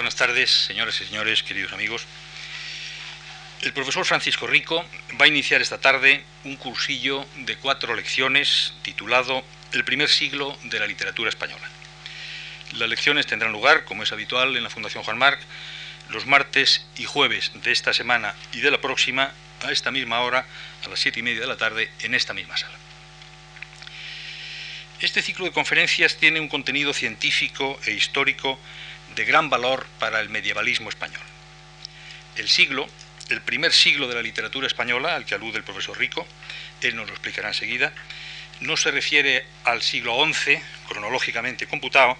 Buenas tardes, señoras y señores, queridos amigos. El profesor Francisco Rico va a iniciar esta tarde un cursillo de cuatro lecciones titulado El primer siglo de la literatura española. Las lecciones tendrán lugar, como es habitual en la Fundación Juan Marc, los martes y jueves de esta semana y de la próxima a esta misma hora, a las siete y media de la tarde, en esta misma sala. Este ciclo de conferencias tiene un contenido científico e histórico de gran valor para el medievalismo español. El siglo el primer siglo de la literatura española, al que alude el profesor Rico, él nos lo explicará enseguida, no se refiere al siglo XI, cronológicamente computado,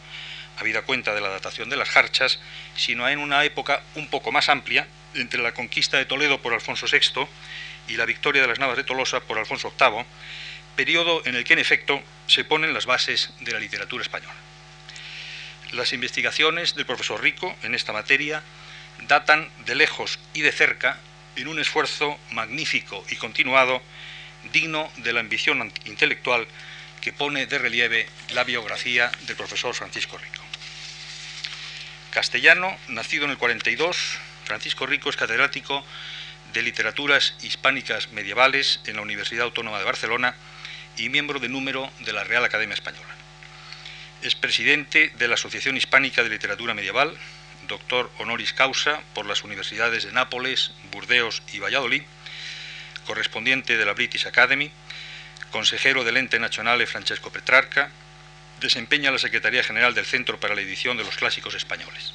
habida cuenta de la datación de las jarchas, sino en una época un poco más amplia, entre la conquista de Toledo por Alfonso VI y la victoria de las Navas de Tolosa por Alfonso VIII, periodo en el que en efecto se ponen las bases de la literatura española. Las investigaciones del profesor Rico en esta materia datan de lejos y de cerca en un esfuerzo magnífico y continuado, digno de la ambición intelectual que pone de relieve la biografía del profesor Francisco Rico. Castellano, nacido en el 42, Francisco Rico es catedrático de Literaturas Hispánicas Medievales en la Universidad Autónoma de Barcelona y miembro de número de la Real Academia Española. Es presidente de la Asociación Hispánica de Literatura Medieval, doctor honoris causa por las universidades de Nápoles, Burdeos y Valladolid, correspondiente de la British Academy, consejero del ente nacional Francesco Petrarca, desempeña la Secretaría General del Centro para la Edición de los Clásicos Españoles.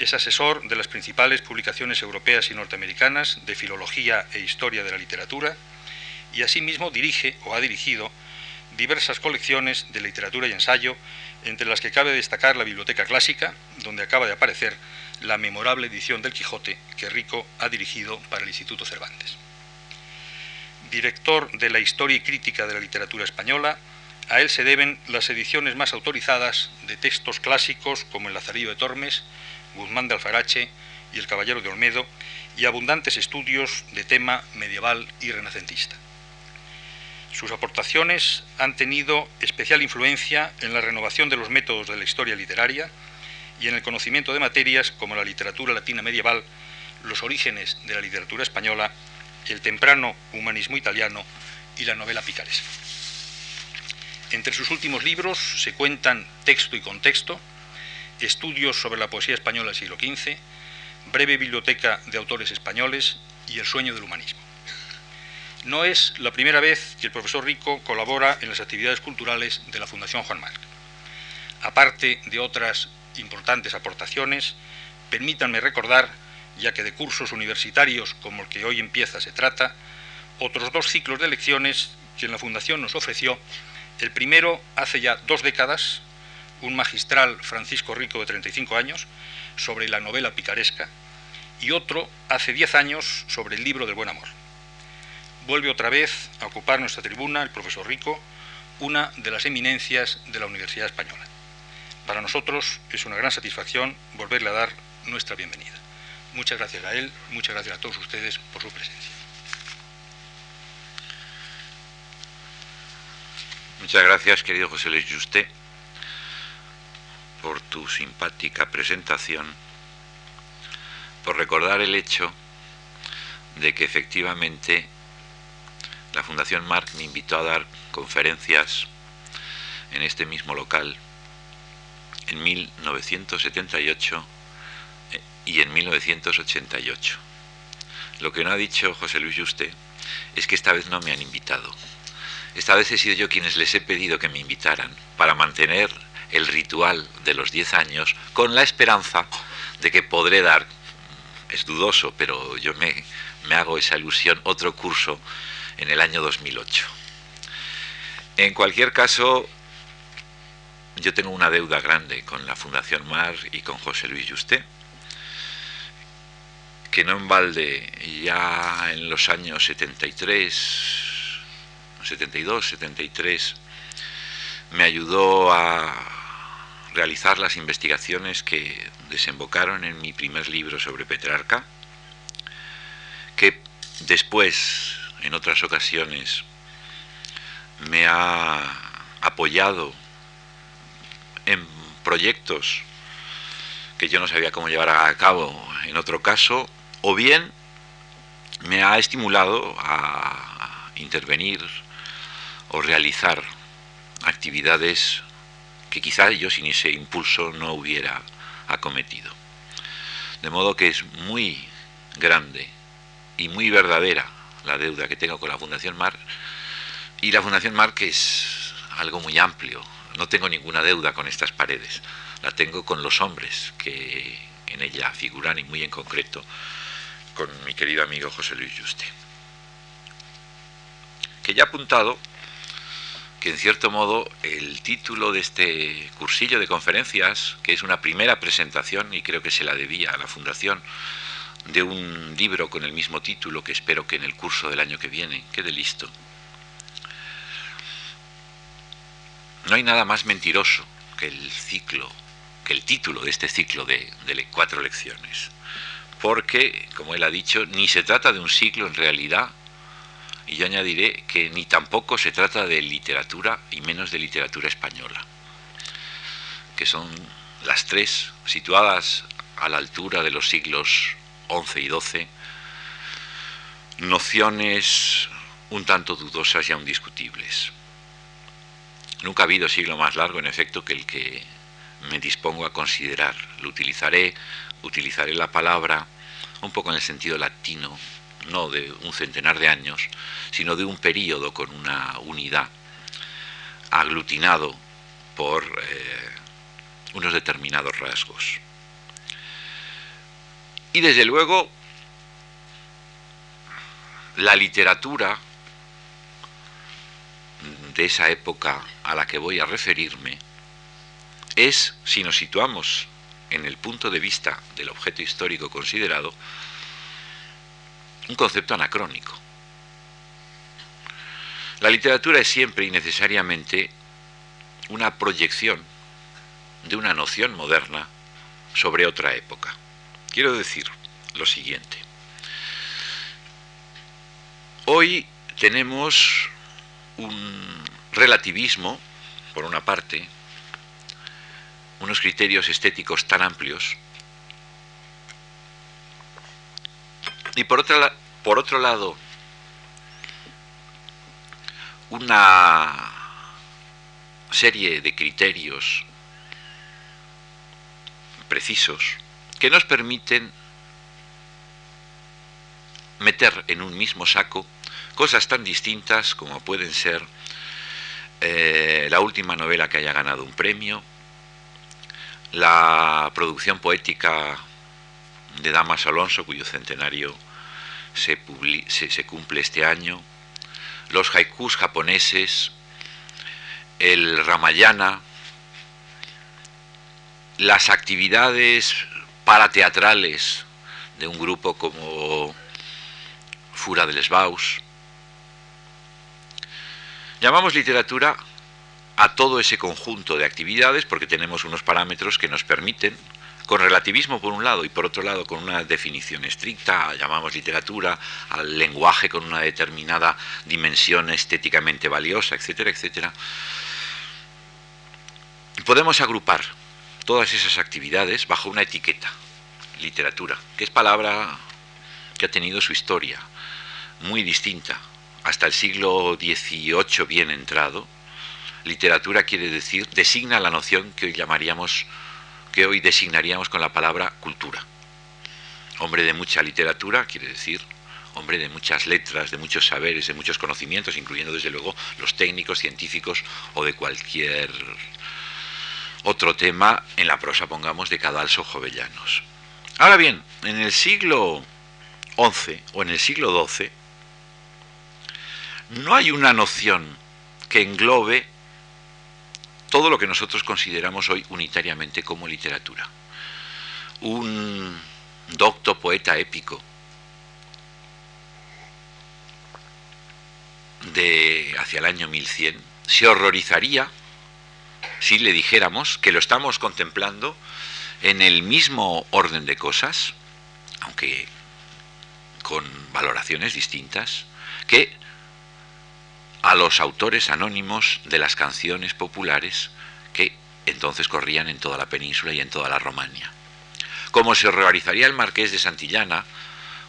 Es asesor de las principales publicaciones europeas y norteamericanas de filología e historia de la literatura y asimismo dirige o ha dirigido diversas colecciones de literatura y ensayo entre las que cabe destacar la Biblioteca Clásica, donde acaba de aparecer la memorable edición del Quijote que Rico ha dirigido para el Instituto Cervantes. Director de la Historia y Crítica de la Literatura Española, a él se deben las ediciones más autorizadas de textos clásicos como El Lazarillo de Tormes, Guzmán de Alfarache y El Caballero de Olmedo, y abundantes estudios de tema medieval y renacentista. Sus aportaciones han tenido especial influencia en la renovación de los métodos de la historia literaria y en el conocimiento de materias como la literatura latina medieval, los orígenes de la literatura española, el temprano humanismo italiano y la novela picaresca. Entre sus últimos libros se cuentan Texto y Contexto, Estudios sobre la poesía española del siglo XV, Breve biblioteca de autores españoles y El sueño del humanismo. No es la primera vez que el profesor Rico colabora en las actividades culturales de la Fundación Juan Marc. Aparte de otras importantes aportaciones, permítanme recordar, ya que de cursos universitarios como el que hoy empieza se trata, otros dos ciclos de lecciones que la Fundación nos ofreció, el primero hace ya dos décadas, un magistral Francisco Rico de 35 años, sobre la novela picaresca, y otro hace diez años sobre el libro del buen amor vuelve otra vez a ocupar nuestra tribuna el profesor Rico, una de las eminencias de la Universidad Española. Para nosotros es una gran satisfacción volverle a dar nuestra bienvenida. Muchas gracias a él, muchas gracias a todos ustedes por su presencia. Muchas gracias, querido José Luis Juste, por tu simpática presentación, por recordar el hecho de que efectivamente la Fundación Marc me invitó a dar conferencias en este mismo local en 1978 eh, y en 1988. Lo que no ha dicho José Luis Juste es que esta vez no me han invitado. Esta vez he sido yo quienes les he pedido que me invitaran para mantener el ritual de los 10 años con la esperanza de que podré dar, es dudoso, pero yo me, me hago esa ilusión, otro curso en el año 2008. En cualquier caso, yo tengo una deuda grande con la Fundación Mar y con José Luis Juste, que no en balde ya en los años 73, 72, 73, me ayudó a realizar las investigaciones que desembocaron en mi primer libro sobre Petrarca, que después en otras ocasiones me ha apoyado en proyectos que yo no sabía cómo llevar a cabo en otro caso, o bien me ha estimulado a intervenir o realizar actividades que quizá yo sin ese impulso no hubiera acometido. De modo que es muy grande y muy verdadera la deuda que tengo con la Fundación Mar y la Fundación Mar que es algo muy amplio. No tengo ninguna deuda con estas paredes, la tengo con los hombres que en ella figuran y muy en concreto con mi querido amigo José Luis Juste. Que ya ha apuntado que en cierto modo el título de este cursillo de conferencias, que es una primera presentación y creo que se la debía a la Fundación, de un libro con el mismo título que espero que en el curso del año que viene quede listo. No hay nada más mentiroso que el ciclo, que el título de este ciclo de, de cuatro lecciones. Porque, como él ha dicho, ni se trata de un ciclo en realidad, y yo añadiré que ni tampoco se trata de literatura y menos de literatura española, que son las tres situadas a la altura de los siglos XI y XII, nociones un tanto dudosas y aún discutibles. Nunca ha habido siglo más largo, en efecto, que el que me dispongo a considerar. Lo utilizaré, utilizaré la palabra un poco en el sentido latino, no de un centenar de años, sino de un periodo con una unidad, aglutinado por eh, unos determinados rasgos. Y desde luego, la literatura de esa época a la que voy a referirme es, si nos situamos en el punto de vista del objeto histórico considerado, un concepto anacrónico. La literatura es siempre y necesariamente una proyección de una noción moderna sobre otra época. Quiero decir lo siguiente. Hoy tenemos un relativismo, por una parte, unos criterios estéticos tan amplios, y por, por otro lado, una serie de criterios precisos que nos permiten meter en un mismo saco cosas tan distintas como pueden ser eh, la última novela que haya ganado un premio, la producción poética de Damas Alonso, cuyo centenario se, se cumple este año, los haikus japoneses, el Ramayana, las actividades parateatrales de un grupo como Fura del Lesbaus. Llamamos literatura a todo ese conjunto de actividades porque tenemos unos parámetros que nos permiten, con relativismo por un lado y por otro lado con una definición estricta, llamamos literatura al lenguaje con una determinada dimensión estéticamente valiosa, etcétera, etcétera. Podemos agrupar todas esas actividades bajo una etiqueta, literatura, que es palabra que ha tenido su historia muy distinta. Hasta el siglo XVIII bien entrado, literatura quiere decir, designa la noción que hoy llamaríamos, que hoy designaríamos con la palabra cultura. Hombre de mucha literatura quiere decir hombre de muchas letras, de muchos saberes, de muchos conocimientos, incluyendo desde luego los técnicos, científicos o de cualquier otro tema en la prosa, pongamos, de Cadalso Jovellanos. Ahora bien, en el siglo XI o en el siglo XII, no hay una noción que englobe todo lo que nosotros consideramos hoy unitariamente como literatura. Un docto poeta épico de hacia el año 1100 se horrorizaría si le dijéramos que lo estamos contemplando en el mismo orden de cosas, aunque con valoraciones distintas, que a los autores anónimos de las canciones populares que entonces corrían en toda la península y en toda la Romania. como se realizaría el marqués de Santillana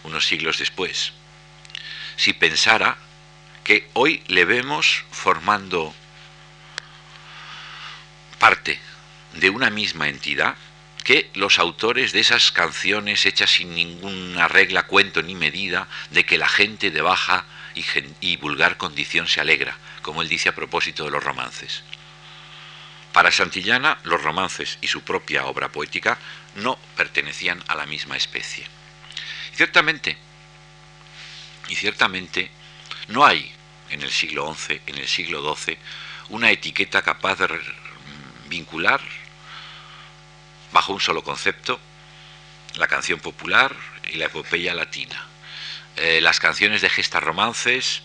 unos siglos después, si pensara que hoy le vemos formando parte de una misma entidad que los autores de esas canciones hechas sin ninguna regla, cuento ni medida, de que la gente de baja y, vulgar condición se alegra, como él dice a propósito de los romances. Para Santillana, los romances y su propia obra poética no pertenecían a la misma especie. Ciertamente, y ciertamente, no hay en el siglo XI, en el siglo XII, una etiqueta capaz de vincular bajo un solo concepto la canción popular y la epopeya latina. Eh, las canciones de gestas romances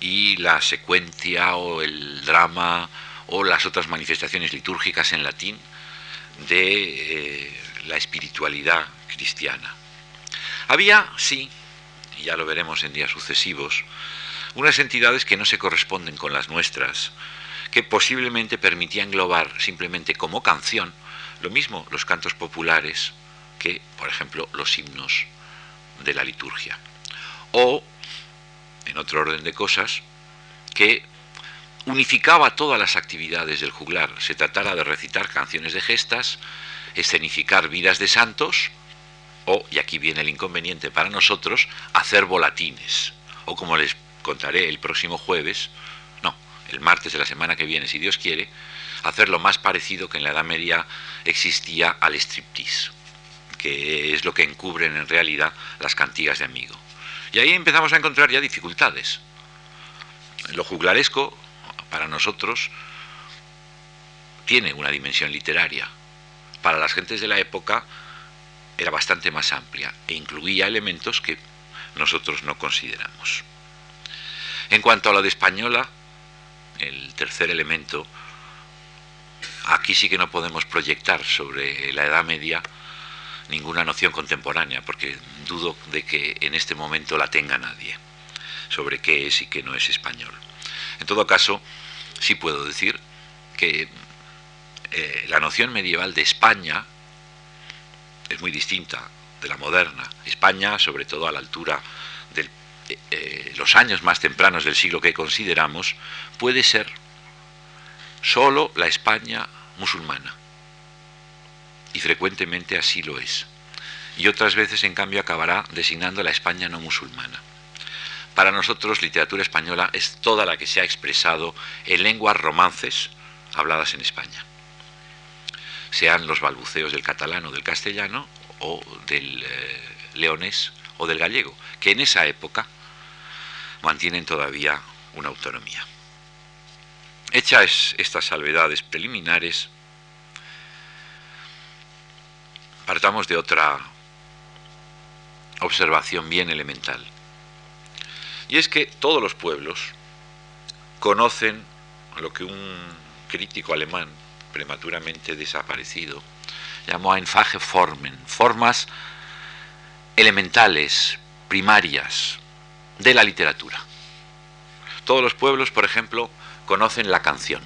y la secuencia o el drama o las otras manifestaciones litúrgicas en latín de eh, la espiritualidad cristiana. Había, sí, y ya lo veremos en días sucesivos, unas entidades que no se corresponden con las nuestras, que posiblemente permitía englobar simplemente como canción lo mismo los cantos populares que, por ejemplo, los himnos de la liturgia. O, en otro orden de cosas, que unificaba todas las actividades del juglar, se tratara de recitar canciones de gestas, escenificar vidas de santos, o, y aquí viene el inconveniente para nosotros, hacer volatines, o como les contaré el próximo jueves, el martes de la semana que viene, si Dios quiere, hacer lo más parecido que en la Edad Media existía al striptease, que es lo que encubren en realidad las cantigas de amigo. Y ahí empezamos a encontrar ya dificultades. Lo juglaresco, para nosotros, tiene una dimensión literaria. Para las gentes de la época era bastante más amplia e incluía elementos que nosotros no consideramos. En cuanto a lo de española, el tercer elemento, aquí sí que no podemos proyectar sobre la Edad Media ninguna noción contemporánea, porque dudo de que en este momento la tenga nadie sobre qué es y qué no es español. En todo caso, sí puedo decir que eh, la noción medieval de España es muy distinta de la moderna. España, sobre todo a la altura del eh, los años más tempranos del siglo que consideramos, puede ser solo la España musulmana. Y frecuentemente así lo es. Y otras veces, en cambio, acabará designando la España no musulmana. Para nosotros, literatura española es toda la que se ha expresado en lenguas romances habladas en España. Sean los balbuceos del catalán o del castellano, o del eh, leonés o del gallego, que en esa época mantienen todavía una autonomía. Hechas estas salvedades preliminares, partamos de otra observación bien elemental. Y es que todos los pueblos conocen lo que un crítico alemán prematuramente desaparecido llamó Einfache Formen, formas elementales, primarias, de la literatura. Todos los pueblos, por ejemplo, conocen la canción.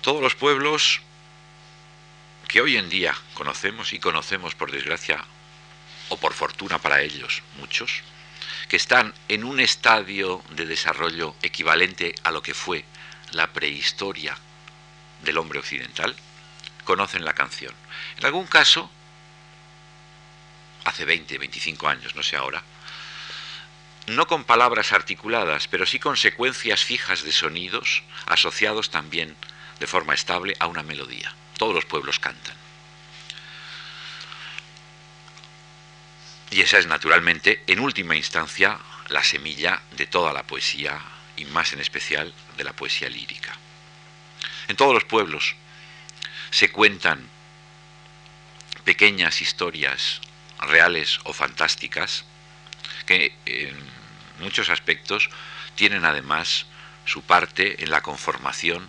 Todos los pueblos que hoy en día conocemos y conocemos por desgracia o por fortuna para ellos, muchos, que están en un estadio de desarrollo equivalente a lo que fue la prehistoria del hombre occidental, conocen la canción. En algún caso, hace 20, 25 años, no sé ahora, no con palabras articuladas, pero sí con secuencias fijas de sonidos asociados también de forma estable a una melodía. Todos los pueblos cantan. Y esa es naturalmente, en última instancia, la semilla de toda la poesía y más en especial de la poesía lírica. En todos los pueblos se cuentan pequeñas historias reales o fantásticas, que en muchos aspectos tienen además su parte en la conformación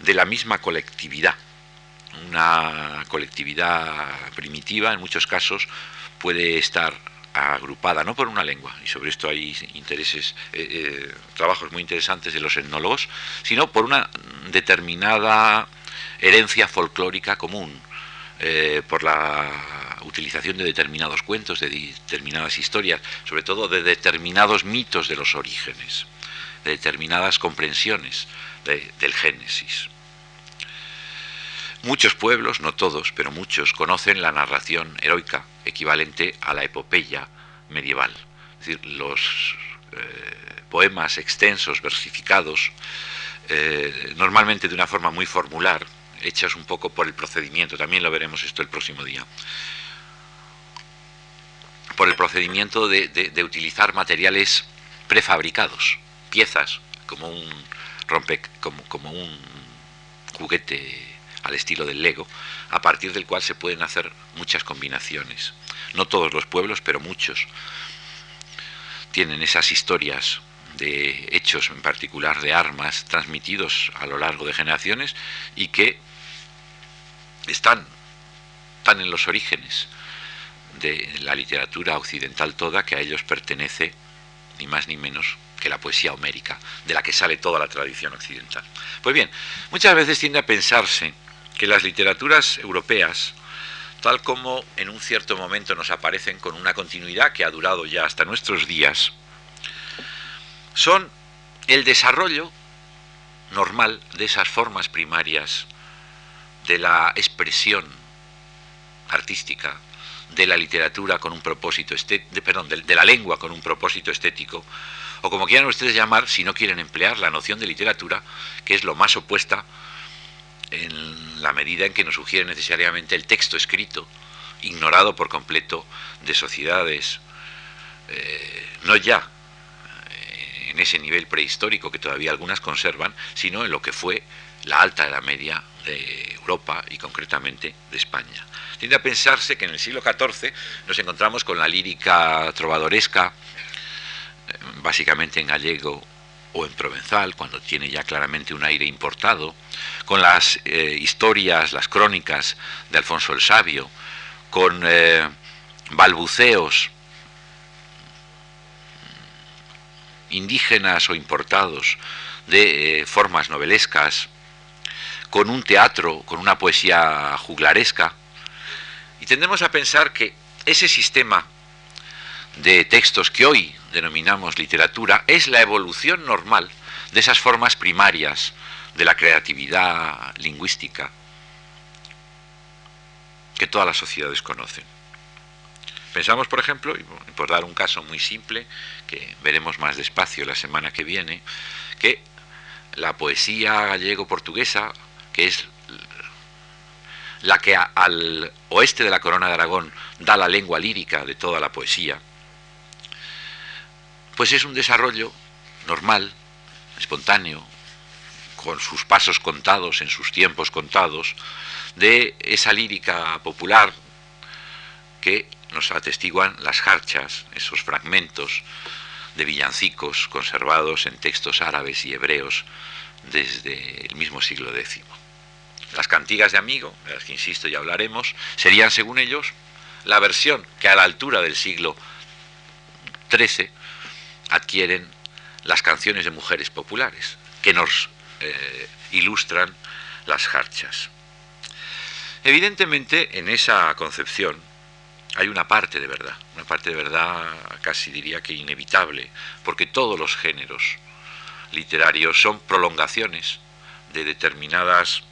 de la misma colectividad. Una colectividad primitiva, en muchos casos, puede estar agrupada no por una lengua, y sobre esto hay intereses, eh, eh, trabajos muy interesantes de los etnólogos, sino por una determinada herencia folclórica común, eh, por la utilización de determinados cuentos, de determinadas historias, sobre todo de determinados mitos de los orígenes, de determinadas comprensiones del Génesis. Muchos pueblos, no todos, pero muchos, conocen la narración heroica equivalente a la epopeya medieval. Es decir, los eh, poemas extensos, versificados, eh, normalmente de una forma muy formular, hechas un poco por el procedimiento, también lo veremos esto el próximo día, por el procedimiento de, utilizar materiales prefabricados, piezas, como un rompe, como, como un juguete al estilo del Lego, a partir del cual se pueden hacer muchas combinaciones. No todos los pueblos, pero muchos tienen esas historias de hechos en particular de armas transmitidos a lo largo de generaciones y que están tan en los orígenes de la literatura occidental toda que a ellos pertenece ni más ni menos que la poesía homérica, de la que sale toda la tradición occidental. Pues bien, muchas veces tiende a pensarse que las literaturas europeas, tal como en un cierto momento nos aparecen con una continuidad que ha durado ya hasta nuestros días, son el desarrollo normal de esas formas primarias de la expresión artística, de la literatura con un propósito estético, perdón, de, la lengua con un propósito estético, o como quieran ustedes llamar, si no quieren emplear la noción de literatura, que es lo más opuesta en la medida en que nos sugiere necesariamente el texto escrito, ignorado por completo de sociedades, eh, no ya eh, en ese nivel prehistórico que todavía algunas conservan, sino en lo que fue la alta edad media de Europa y concretamente de España. Tiende a pensarse que en el siglo XIV nos encontramos con la lírica trovadoresca, eh, básicamente en gallego o en provenzal, cuando tiene ya claramente un aire importado, con las eh, historias, las crónicas de Alfonso el Sabio, con eh, balbuceos indígenas o importados de formas novelescas, con un teatro, con una poesía juglaresca, y tendemos a pensar que ese sistema de textos que hoy denominamos literatura es la evolución normal de esas formas primarias de la creatividad lingüística que todas las sociedades conocen. Pensamos, por ejemplo, y por dar un caso muy simple, que veremos más despacio la semana que viene, que la poesía gallego-portuguesa que es la que al oeste de la corona de Aragón da la lengua lírica de toda la poesía, pues es un desarrollo normal, espontáneo, con sus pasos contados, en sus tiempos contados, de esa lírica popular que nos atestiguan las jarchas, esos fragmentos de villancicos conservados en textos árabes y hebreos desde el mismo siglo X. Las cantigas de amigo, de las que insisto ya hablaremos, serían, según ellos, la versión que a la altura del siglo XIII adquieren las canciones de mujeres populares, que nos eh, ilustran las jarchas. Evidentemente, en esa concepción hay una parte de verdad, una parte de verdad casi diría que inevitable, porque todos los géneros literarios son prolongaciones de determinadas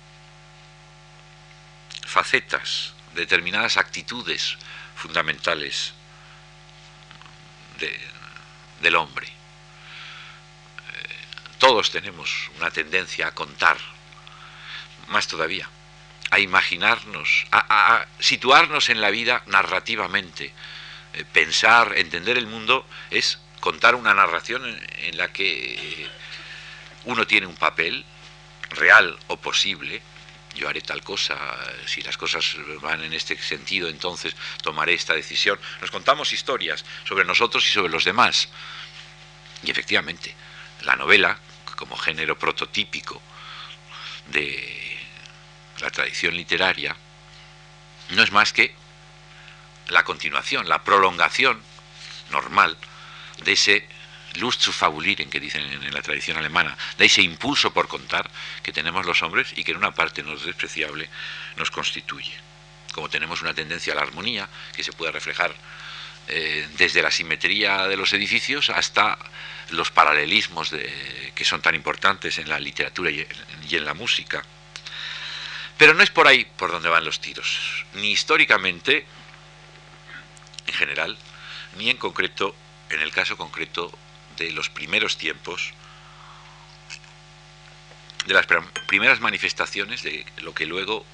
facetas, determinadas actitudes fundamentales del hombre. Eh, todos tenemos una tendencia a contar, más todavía, a imaginarnos, a, situarnos en la vida narrativamente. Eh, pensar, entender el mundo es contar una narración en la que uno tiene un papel real o posible yo haré tal cosa, si las cosas van en este sentido, entonces tomaré esta decisión. Nos contamos historias sobre nosotros y sobre los demás. Y efectivamente, la novela, como género prototípico de la tradición literaria, no es más que la continuación, la prolongación normal de ese lust zu fabulieren, que dicen en la tradición alemana, de ese impulso por contar que tenemos los hombres y que en una parte no es despreciable nos constituye. como tenemos una tendencia a la armonía, que se puede reflejar eh, desde la simetría de los edificios hasta los paralelismos que son tan importantes en la literatura y en la música. Pero no es por ahí por donde van los tiros, ni históricamente, en general, ni en concreto, en el caso concreto de los primeros tiempos, de las primeras manifestaciones de lo que luego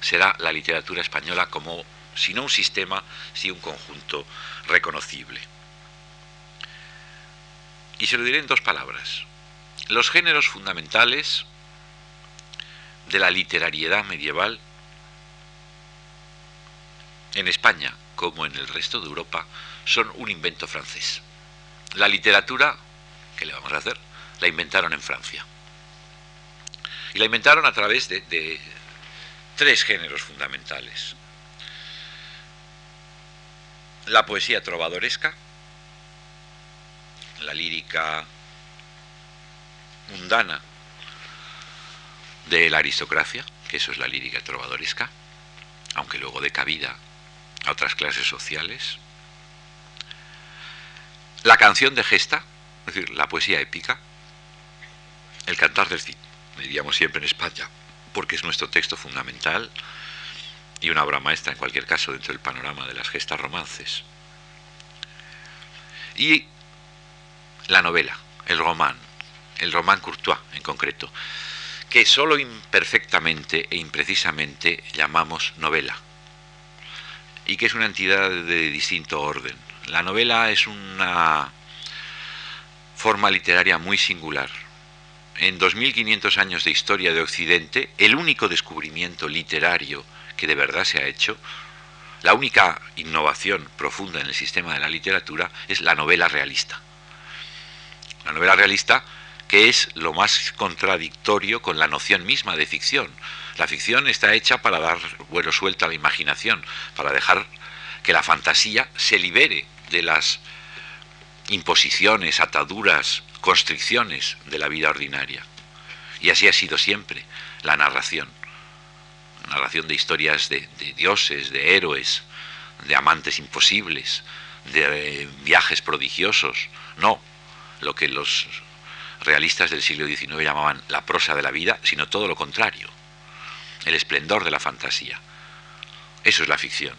será la literatura española como, si no un sistema, si un conjunto reconocible. Y se lo diré en dos palabras. Los géneros fundamentales de la literariedad medieval en España como en el resto de Europa son un invento francés. La literatura, ¿qué le vamos a hacer? La inventaron en Francia. Y la inventaron a través de, de tres géneros fundamentales. La poesía trovadoresca, la lírica mundana de la aristocracia, que eso es la lírica trovadoresca, aunque luego de cabida a otras clases sociales. La canción de gesta, es decir, la poesía épica, el cantar del Cid, diríamos siempre en España, porque es nuestro texto fundamental y una obra maestra en cualquier caso dentro del panorama de las gestas romances. Y la novela, el román, el román Courtois en concreto, que solo imperfectamente e imprecisamente llamamos novela, y que es una entidad de distinto orden. La novela es una forma literaria muy singular. En 2500 años de historia de Occidente, el único descubrimiento literario que de verdad se ha hecho, la única innovación profunda en el sistema de la literatura es la novela realista. La novela realista que es lo más contradictorio con la noción misma de ficción. La ficción está hecha para dar vuelo suelto a la imaginación, para dejar que la fantasía se libere de las imposiciones, ataduras, constricciones de la vida ordinaria. Y así ha sido siempre la narración. La narración de historias de, de dioses, de héroes, de amantes imposibles, de viajes prodigiosos. No, lo que los realistas del siglo XIX llamaban la prosa de la vida, sino todo lo contrario, el esplendor de la fantasía. Eso es la ficción.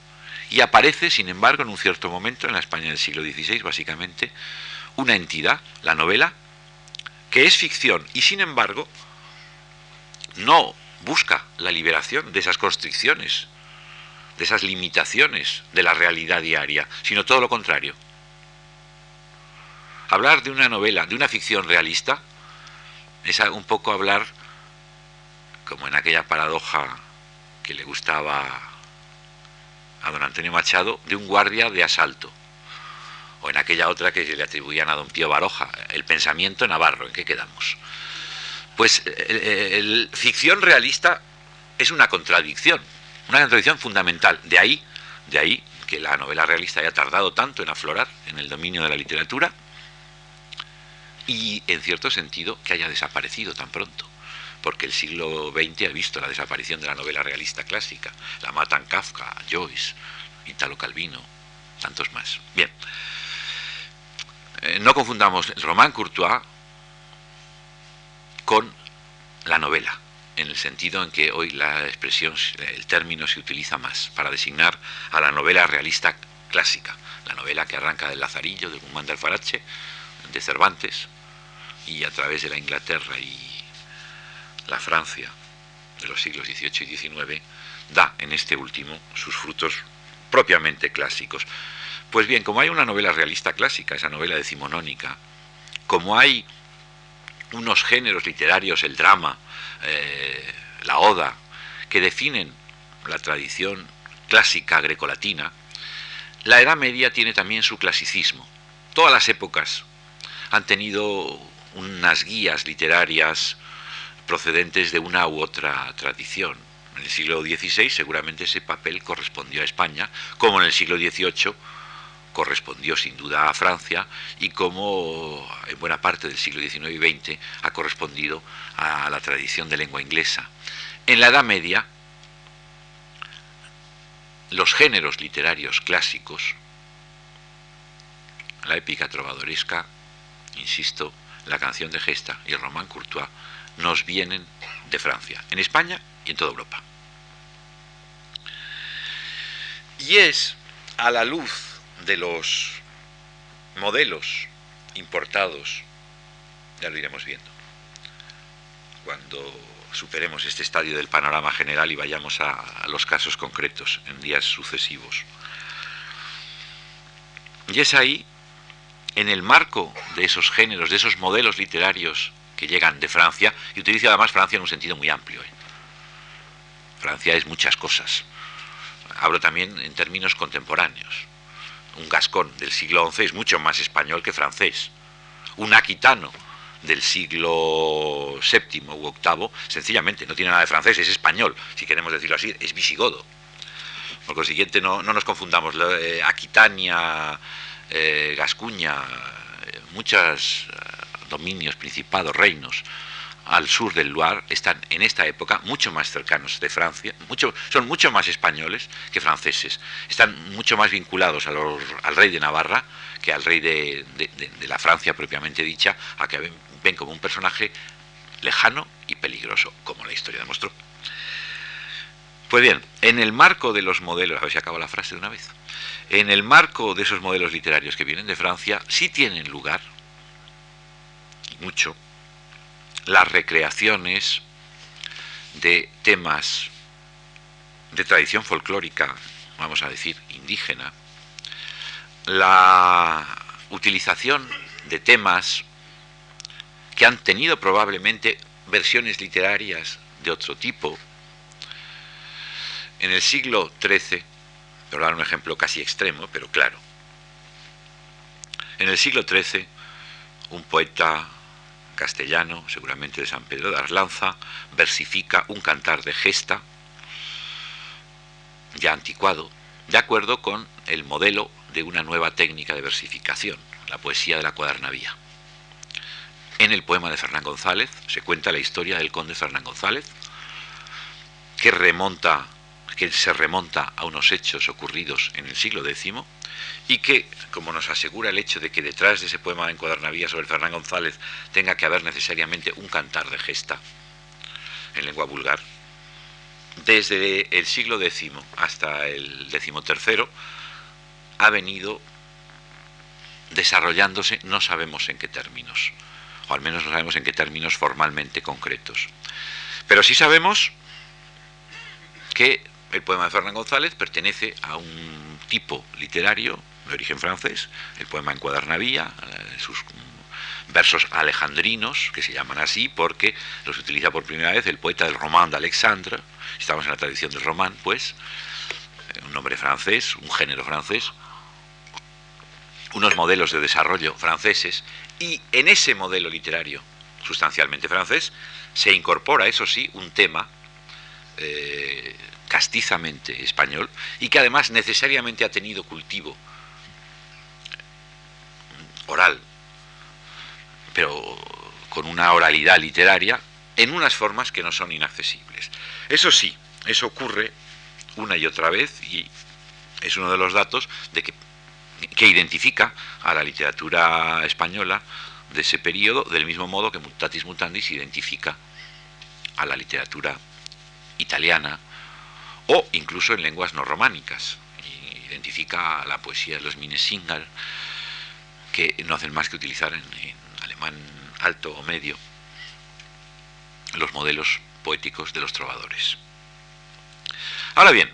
Y aparece, sin embargo, en un cierto momento, en la España del siglo XVI, básicamente, una entidad, la novela, que es ficción y, sin embargo, no busca la liberación de esas constricciones, de esas limitaciones de la realidad diaria, sino todo lo contrario. Hablar de una novela, de una ficción realista, es un poco hablar, como en aquella paradoja que le gustaba a don Antonio Machado, de un guardia de asalto. O en aquella otra que le atribuían a don Pío Baroja, el pensamiento navarro, ¿en qué quedamos? Pues el, ficción realista es una contradicción, una contradicción fundamental. De ahí, de ahí que la novela realista haya tardado tanto en aflorar en el dominio de la literatura y en cierto sentido que haya desaparecido tan pronto, porque el siglo XX ha visto la desaparición de la novela realista clásica, la matan Kafka, Joyce, Italo Calvino, tantos más. Bien, eh, no confundamos el román Courtois con la novela, en el sentido en que hoy la expresión, el término se utiliza más para designar a la novela realista clásica, la novela que arranca del Lazarillo, de Guzmán de Alfarache, de Cervantes, y a través de la Inglaterra y la Francia de los siglos XVIII y XIX, da en este último sus frutos propiamente clásicos. Pues bien, como hay una novela realista clásica, esa novela decimonónica, como hay unos géneros literarios, el drama, eh, la oda, que definen la tradición clásica grecolatina, la Edad Media tiene también su clasicismo. Todas las épocas han tenido unas guías literarias procedentes de una u otra tradición. En el siglo XVI seguramente ese papel correspondió a España, como en el siglo XVIII correspondió sin duda a Francia y como en buena parte del siglo XIX y XX ha correspondido a la tradición de lengua inglesa. En la Edad Media los géneros literarios clásicos, la épica trovadoresca, insisto, la canción de gesta y el román courtois, nos vienen de Francia, en España y en toda Europa. Y es a la luz de los modelos importados, ya lo iremos viendo, cuando superemos este estadio del panorama general y vayamos a, los casos concretos en días sucesivos. Y es ahí, en el marco de esos géneros, de esos modelos literarios que llegan de Francia, y utilizo además Francia en un sentido muy amplio. ¿eh? Francia es muchas cosas. Hablo también en términos contemporáneos. Un gascón del siglo XI es mucho más español que francés. Un aquitano del siglo VII u VIII, sencillamente no tiene nada de francés, es español, si queremos decirlo así, es visigodo. Por consiguiente, no, no nos confundamos. Eh, Aquitania, eh, Gascuña, muchos dominios, principados, reinos al sur del Loire están en esta época mucho más cercanos de Francia, mucho, son mucho más españoles que franceses, están mucho más vinculados al rey de Navarra que al rey de, la Francia propiamente dicha, a que ven como un personaje lejano y peligroso, como la historia demostró. Pues bien, en el marco de los modelos, a ver si acabo la frase de una vez, en el marco de esos modelos literarios que vienen de Francia, sí tienen lugar, mucho, las recreaciones de temas de tradición folclórica, vamos a decir, indígena, la utilización de temas que han tenido probablemente versiones literarias de otro tipo. En el siglo XIII, por dar un ejemplo casi extremo, pero claro, en el siglo XIII, un poeta castellano, seguramente de San Pedro de Arlanza, versifica un cantar de gesta, ya anticuado, de acuerdo con el modelo de una nueva técnica de versificación, la poesía de la cuadernavía. En el poema de Fernán González se cuenta la historia del conde Fernán González, que remonta, que se remonta a unos hechos ocurridos en el siglo X y que, como nos asegura el hecho de que detrás de ese poema en Cuadernavía sobre Fernán González tenga que haber necesariamente un cantar de gesta en lengua vulgar, desde el siglo X hasta el XIII ha venido desarrollándose, no sabemos en qué términos o al menos no sabemos en qué términos formalmente concretos. Pero sí sabemos que el poema de Fernán González pertenece a un tipo literario de origen francés, el poema en cuadernavía, eh, sus versos alejandrinos, que se llaman así porque los utiliza por primera vez el poeta del román de Alexandre, estamos en la tradición del román, pues, eh, un nombre francés, un género francés, unos modelos de desarrollo franceses y en ese modelo literario, sustancialmente francés, se incorpora, eso sí, un tema eh, castizamente español y que además necesariamente ha tenido cultivo oral, pero con una oralidad literaria, en unas formas que no son inaccesibles. Eso sí, eso ocurre una y otra vez y es uno de los datos de que que identifica a la literatura española de ese periodo, del mismo modo que Mutatis Mutandis identifica a la literatura italiana o incluso en lenguas no románicas. Identifica la poesía de los Minesingal, que no hacen más que utilizar en, en alemán alto o medio los modelos poéticos de los trovadores. Ahora bien,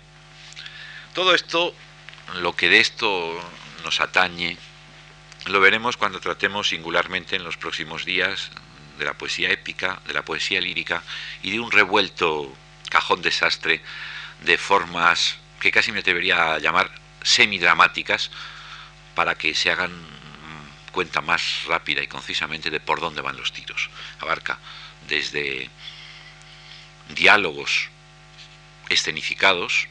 todo esto, lo que de esto nos atañe, lo veremos cuando tratemos singularmente en los próximos días de la poesía épica, de la poesía lírica y de un revuelto cajón desastre de formas que casi me atrevería a llamar semidramáticas para que se hagan cuenta más rápida y concisamente de por dónde van los tiros. Abarca desde diálogos escenificados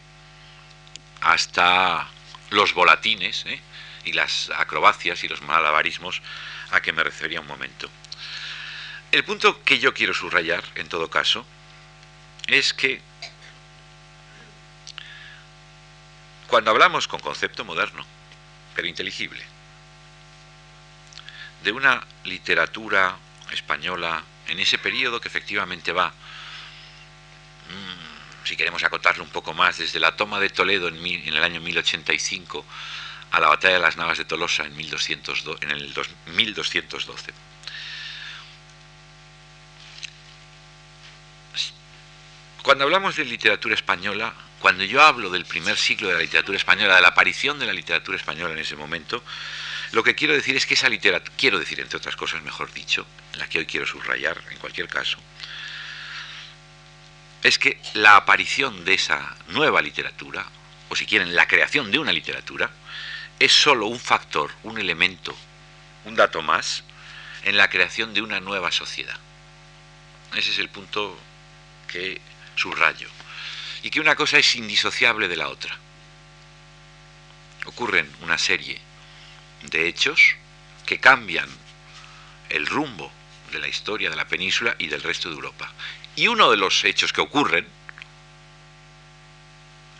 hasta los volatines, ¿eh? y las acrobacias y los malabarismos a que me refería un momento. El punto que yo quiero subrayar, en todo caso, es que Cuando hablamos con concepto moderno, pero inteligible, de una literatura española en ese periodo que efectivamente va, mm, si queremos acotarlo un poco más, desde la toma de Toledo en, el año 1085 a la batalla de las Navas de Tolosa en, 1202, en el 1212. Cuando hablamos de literatura española, cuando yo hablo del primer siglo de la literatura española, de la aparición de la literatura española en ese momento, lo que quiero decir es que esa literatura, quiero decir entre otras cosas, mejor dicho, la que hoy quiero subrayar en cualquier caso, es que la aparición de esa nueva literatura, o si quieren, la creación de una literatura, es sólo un factor, un elemento, un dato más en la creación de una nueva sociedad. Ese es el punto que subrayo. Y que una cosa es indisociable de la otra. Ocurren una serie de hechos que cambian el rumbo de la historia de la península y del resto de Europa. Y uno de los hechos que ocurren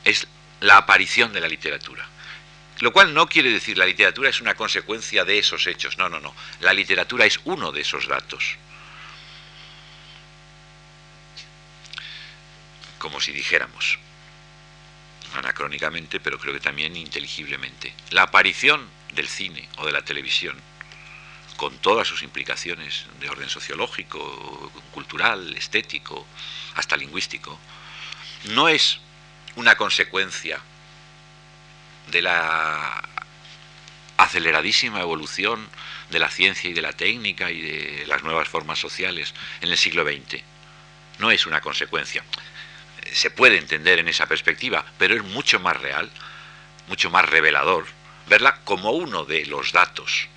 es la aparición de la literatura. Lo cual no quiere decir la literatura es una consecuencia de esos hechos. No, no, no. La literatura es uno de esos datos. Como si dijéramos, anacrónicamente, pero creo que también inteligiblemente. La aparición del cine o de la televisión, con todas sus implicaciones de orden sociológico, cultural, estético, hasta lingüístico, no es una consecuencia de la aceleradísima evolución de la ciencia y de la técnica y de las nuevas formas sociales en el siglo XX. No es una consecuencia. Se puede entender en esa perspectiva, pero es mucho más real, mucho más revelador verla como uno de los datos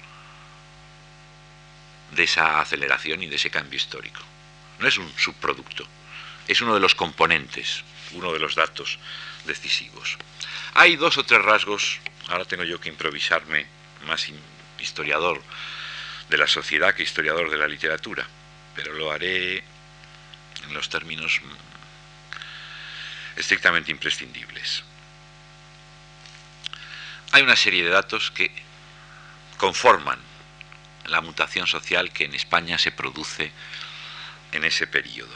de esa aceleración y de ese cambio histórico. No es un subproducto, es uno de los componentes, uno de los datos decisivos. Hay dos o tres rasgos, ahora tengo yo que improvisarme más historiador de la sociedad que historiador de la literatura, pero lo haré en los términos estrictamente imprescindibles hay una serie de datos que conforman la mutación social que en España se produce en ese periodo.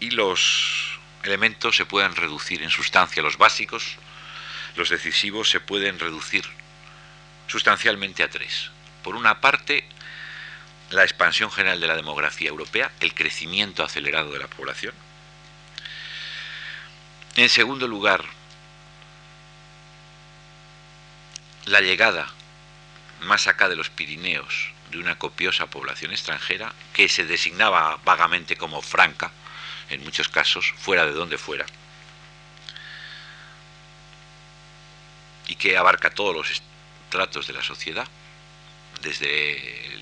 Y los elementos se pueden reducir en sustancia, los básicos, los decisivos se pueden reducir sustancialmente a tres. Por una parte, la expansión general de la demografía europea, el crecimiento acelerado de la población. En segundo lugar, la llegada más acá de los Pirineos de una copiosa población extranjera que se designaba vagamente como franca, en muchos casos, fuera de donde fuera, y que abarca todos los estratos de la sociedad, desde,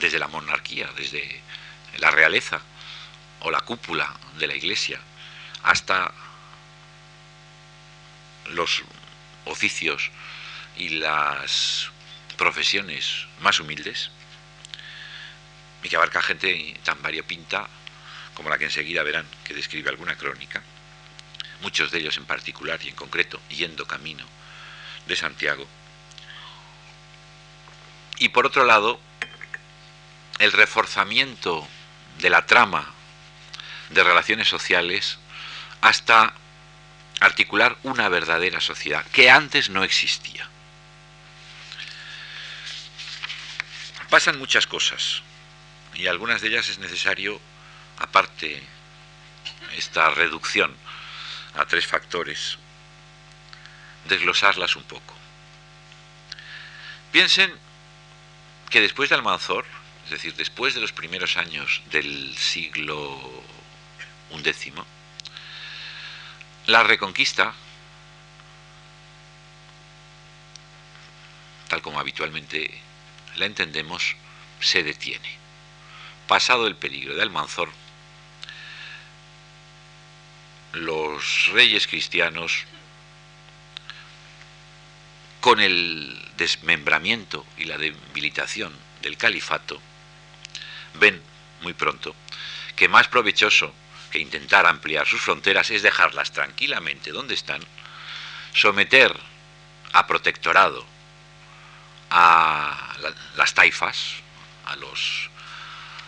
desde la monarquía, desde la realeza o la cúpula de la iglesia, hasta los oficios y las profesiones más humildes y que abarca gente tan variopinta como la que enseguida verán que describe alguna crónica, muchos de ellos en particular y en concreto yendo camino de Santiago. Y por otro lado, el reforzamiento de la trama de relaciones sociales hasta articular una verdadera sociedad que antes no existía. Pasan muchas cosas y algunas de ellas es necesario, aparte esta reducción a tres factores, desglosarlas un poco. Piensen que después de Almanzor, es decir, después de los primeros años del siglo XI, la reconquista, tal como habitualmente la entendemos, se detiene. Pasado el peligro de Almanzor, los reyes cristianos, con el desmembramiento y la debilitación del califato, ven muy pronto que más provechoso que intentar ampliar sus fronteras es dejarlas tranquilamente donde están, someter a protectorado a las taifas, a los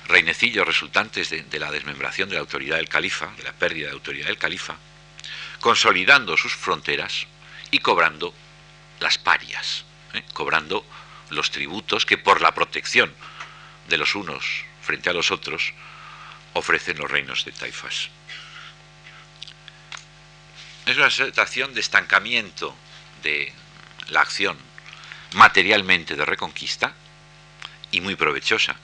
reinecillos resultantes de, la desmembración de la autoridad del califa, de la pérdida de autoridad del califa, consolidando sus fronteras y cobrando las parias, ¿eh? cobrando los tributos que por la protección de los unos frente a los otros ofrecen los reinos de taifas. Es una situación de estancamiento de la acción materialmente de reconquista y muy provechosa,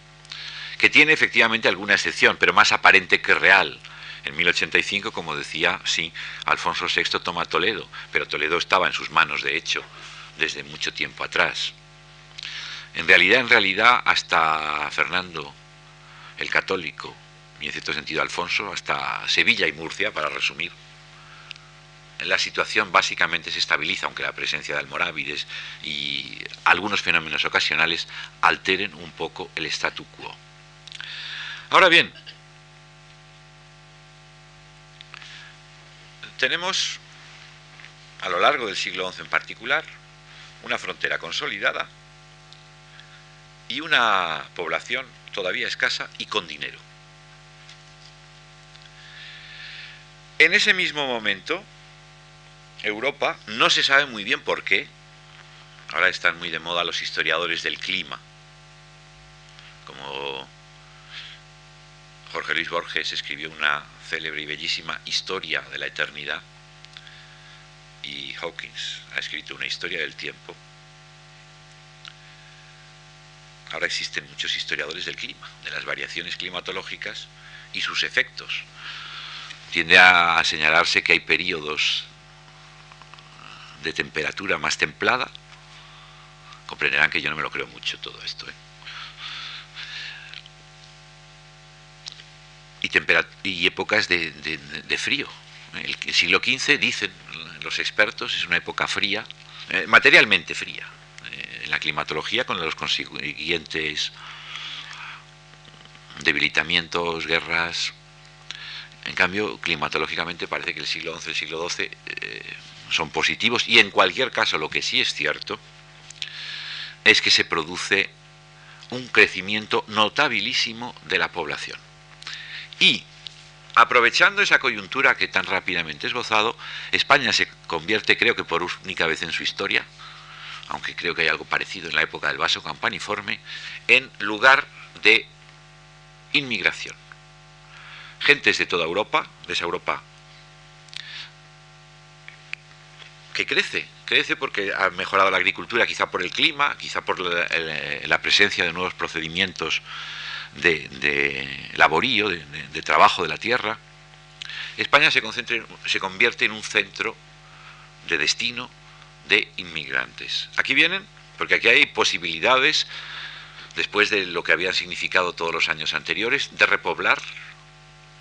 que tiene efectivamente alguna excepción, pero más aparente que real. En 1085, como decía, sí, Alfonso VI toma Toledo, pero Toledo estaba en sus manos, de hecho, desde mucho tiempo atrás. En realidad, en realidad, hasta Fernando el Católico, y en cierto sentido Alfonso, hasta Sevilla y Murcia, para resumir, la situación básicamente se estabiliza, aunque la presencia de almorávides y algunos fenómenos ocasionales alteren un poco el statu quo. Ahora bien, tenemos a lo largo del siglo XI en particular una frontera consolidada y una población todavía escasa y con dinero. En ese mismo momento, Europa, no se sabe muy bien por qué, ahora están muy de moda los historiadores del clima, como Jorge Luis Borges escribió una célebre y bellísima historia de la eternidad y Hawkins ha escrito una historia del tiempo. Ahora existen muchos historiadores del clima, de las variaciones climatológicas y sus efectos. Tiende a señalarse que hay periodos de temperatura más templada. Comprenderán que yo no me lo creo mucho todo esto. ¿eh? Y, épocas de, frío. El, siglo XV, dicen los expertos, es una época fría, eh, materialmente fría, eh, en la climatología con los consiguientes debilitamientos, guerras. En cambio, climatológicamente parece que el siglo XI y el siglo XII son positivos y en cualquier caso lo que sí es cierto es que se produce un crecimiento notabilísimo de la población. Y aprovechando esa coyuntura que tan rápidamente esbozado, España se convierte, creo que por única vez en su historia, aunque creo que hay algo parecido en la época del vaso campaniforme, en lugar de inmigración. Gentes de toda Europa, de esa Europa que crece, crece porque ha mejorado la agricultura, quizá por el clima, quizá por la, presencia de nuevos procedimientos de, laborío, de, trabajo de la tierra. España se, se convierte en un centro de destino de inmigrantes. Aquí vienen porque aquí hay posibilidades, después de lo que habían significado todos los años anteriores, de repoblar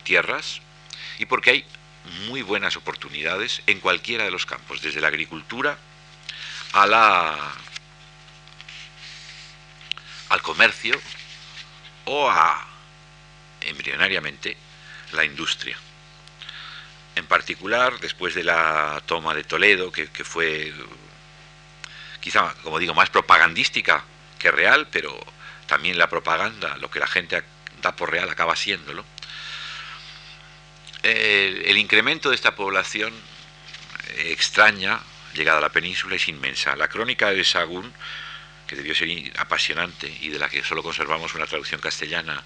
tierras y porque hay muy buenas oportunidades en cualquiera de los campos, desde la agricultura a la, al comercio o a, embrionariamente, la industria. En particular, después de la toma de Toledo, que, fue quizá, como digo, más propagandística que real, pero también la propaganda, lo que la gente da por real acaba siéndolo, el, incremento de esta población extraña, llegada a la península, es inmensa. La crónica de Sagún, que debió ser apasionante y de la que solo conservamos una traducción castellana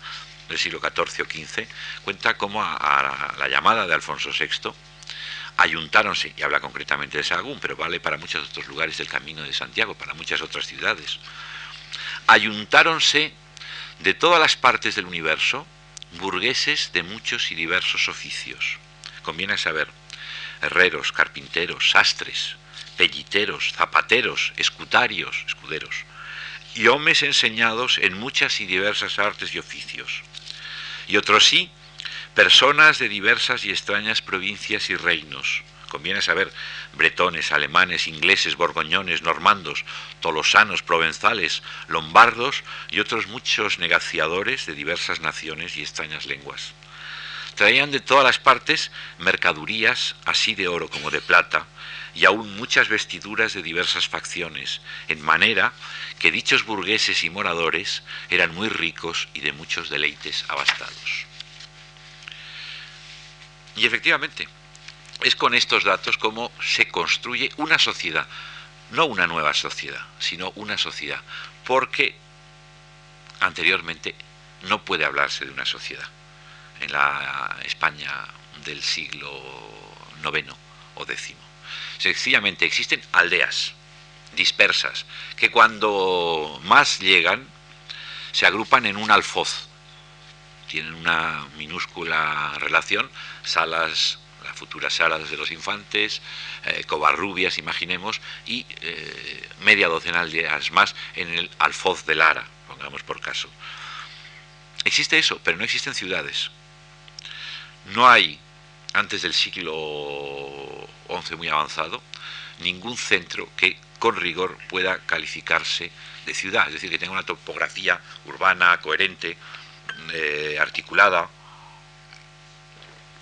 del siglo XIV o XV, cuenta cómo a, la llamada de Alfonso VI ayuntáronse, y habla concretamente de Sagún, pero vale para muchos otros lugares del Camino de Santiago, para muchas otras ciudades, ayuntáronse de todas las partes del universo burgueses de muchos y diversos oficios. Conviene saber, herreros, carpinteros, sastres, pelliteros, zapateros, escutarios, escuderos, y hombres enseñados en muchas y diversas artes y oficios. Y otros sí, personas de diversas y extrañas provincias y reinos, Conviene saber bretones, alemanes, ingleses, borgoñones, normandos, tolosanos, provenzales, lombardos y otros muchos negaciadores de diversas naciones y extrañas lenguas. traían de todas las partes mercadurías así de oro como de plata, y aún muchas vestiduras de diversas facciones, en manera que dichos burgueses y moradores eran muy ricos y de muchos deleites abastados. Y efectivamente, es con estos datos como se construye una sociedad, no una nueva sociedad, sino una sociedad, porque anteriormente no puede hablarse de una sociedad. En la España del siglo IX o X. Sencillamente existen aldeas dispersas que cuando más llegan se agrupan en un alfoz. Tienen una minúscula relación, salas futuras salas de los infantes, eh, covarrubias, imaginemos, y eh, media docena de aldeas más en el Alfoz de Lara, pongamos por caso. Existe eso, pero no existen ciudades. No hay, antes del siglo XI muy avanzado, ningún centro que con rigor pueda calificarse de ciudad, es decir, que tenga una topografía urbana coherente, eh, articulada,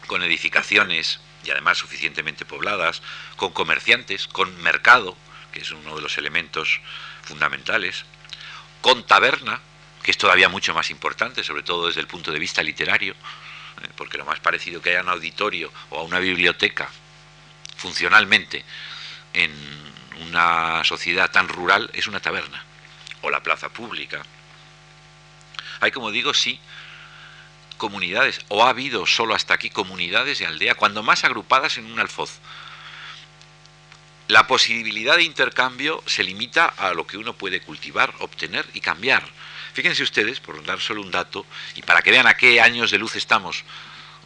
con edificaciones y además suficientemente pobladas, con comerciantes, con mercado, que es uno de los elementos fundamentales, con taberna, que es todavía mucho más importante, sobre todo desde el punto de vista literario, eh, porque lo más parecido que haya un auditorio o a una biblioteca funcionalmente en una sociedad tan rural es una taberna o la plaza pública. Hay, como digo, sí, comunidades, o ha habido solo hasta aquí comunidades de aldea, cuando más agrupadas en un alfoz. La posibilidad de intercambio se limita a lo que uno puede cultivar, obtener y cambiar. Fíjense ustedes, por dar solo un dato, y para que vean a qué años de luz estamos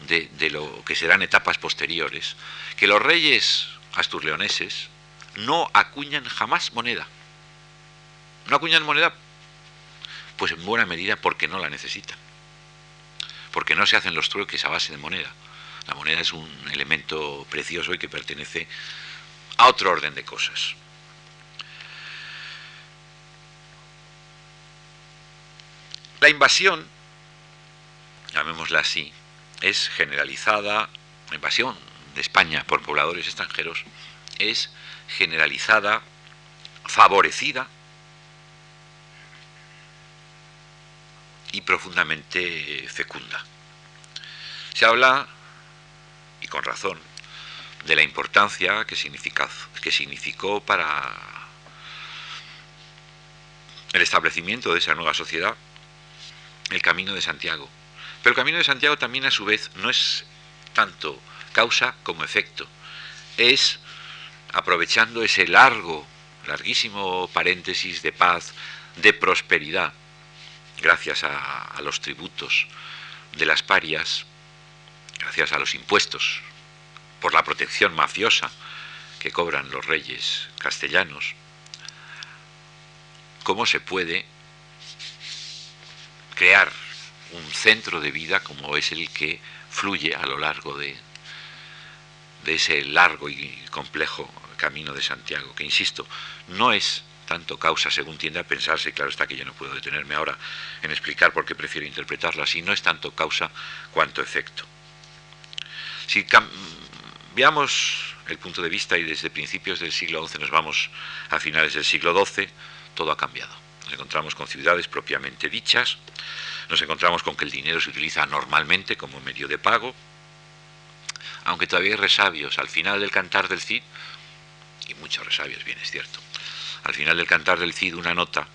de, lo que serán etapas posteriores, que los reyes asturleoneses no acuñan jamás moneda. No acuñan moneda, pues en buena medida porque no la necesitan porque no se hacen los trueques a base de moneda. La moneda es un elemento precioso y que pertenece a otro orden de cosas. La invasión, llamémosla así, es generalizada, la invasión de España por pobladores extranjeros es generalizada, favorecida y profundamente fecunda. Se habla, y con razón, de la importancia que, que significó para el establecimiento de esa nueva sociedad el Camino de Santiago. Pero el Camino de Santiago también a su vez no es tanto causa como efecto. Es aprovechando ese largo, larguísimo paréntesis de paz, de prosperidad, gracias a, los tributos de las parias, gracias a los impuestos, por la protección mafiosa que cobran los reyes castellanos, cómo se puede crear un centro de vida como es el que fluye a lo largo de, ese largo y complejo camino de Santiago, que insisto, no es tanto causa según tiende a pensarse, claro está que yo no puedo detenerme ahora en explicar por qué prefiero interpretarlo así, no es tanto causa cuanto efecto. Si veamos el punto de vista y desde principios del siglo XI nos vamos a finales del siglo XII, todo ha cambiado. Nos encontramos con ciudades propiamente dichas, nos encontramos con que el dinero se utiliza normalmente como medio de pago, aunque todavía hay resabios al final del cantar del Cid, y muchos resabios, bien es cierto, al final del cantar del Cid una nota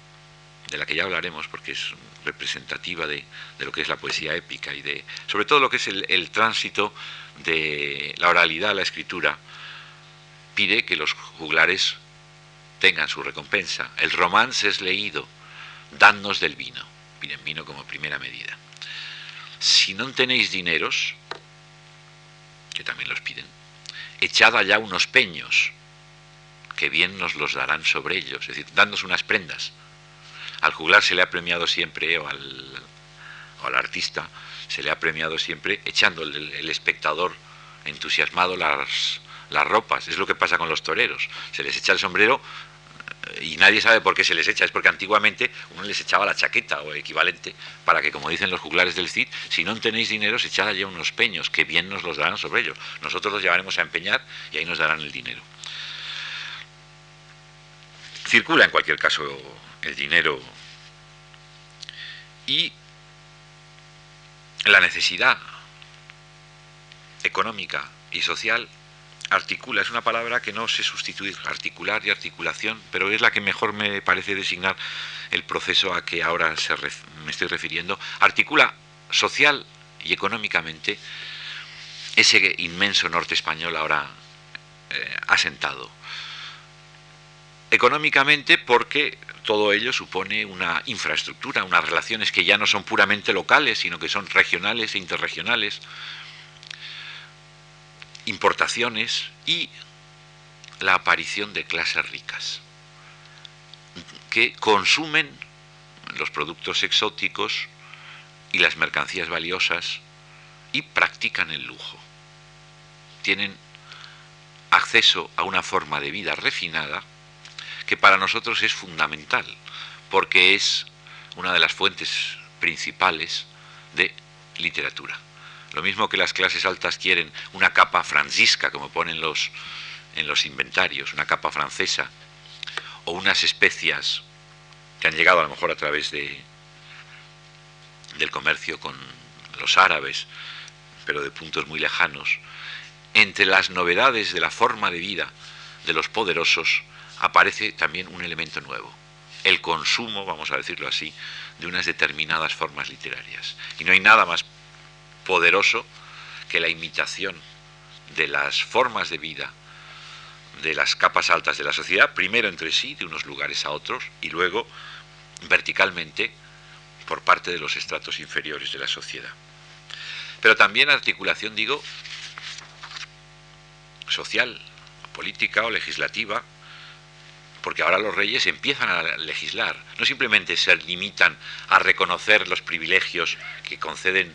de la que ya hablaremos porque es representativa de, lo que es la poesía épica y de sobre todo lo que es el, tránsito de la oralidad a la escritura pide que los juglares tengan su recompensa. El romance es leído, dannos del vino, piden vino como primera medida. Si no tenéis dineros, que también los piden, echad allá unos peños, que bien nos los darán sobre ellos, es decir, dándonos unas prendas. Al juglar se le ha premiado siempre, o al, al artista, se le ha premiado siempre echando el, espectador entusiasmado las, ropas. Es lo que pasa con los toreros. Se les echa el sombrero y nadie sabe por qué se les echa, es porque antiguamente uno les echaba la chaqueta o equivalente para que, como dicen los juglares del CID, si no tenéis dinero, se echad allí unos peños, que bien nos los darán sobre ellos. Nosotros los llevaremos a empeñar y ahí nos darán el dinero. Circula en cualquier caso el dinero y la necesidad económica y social articula, es una palabra que no sé sustituir, articular y articulación, pero es la que mejor me parece designar el proceso a que ahora me estoy refiriendo, articula social y económicamente ese inmenso norte español ahora eh, asentado. Económicamente porque todo ello supone una infraestructura, unas relaciones que ya no son puramente locales, sino que son regionales e interregionales, importaciones y la aparición de clases ricas que consumen los productos exóticos y las mercancías valiosas y practican el lujo. Tienen acceso a una forma de vida refinada que para nosotros es fundamental, porque es una de las fuentes principales de literatura. Lo mismo que las clases altas quieren una capa francisca, como ponen los, en los inventarios, una capa francesa, o unas especias que han llegado a lo mejor a través de, del comercio con los árabes, pero de puntos muy lejanos, entre las novedades de la forma de vida de los poderosos aparece también un elemento nuevo, el consumo, vamos a decirlo así, de unas determinadas formas literarias. Y no hay nada más poderoso que la imitación de las formas de vida de las capas altas de la sociedad, primero entre sí, de unos lugares a otros, y luego verticalmente por parte de los estratos inferiores de la sociedad. Pero también articulación, digo, social, política o legislativa, porque ahora los reyes empiezan a legislar, no simplemente se limitan a reconocer los privilegios que conceden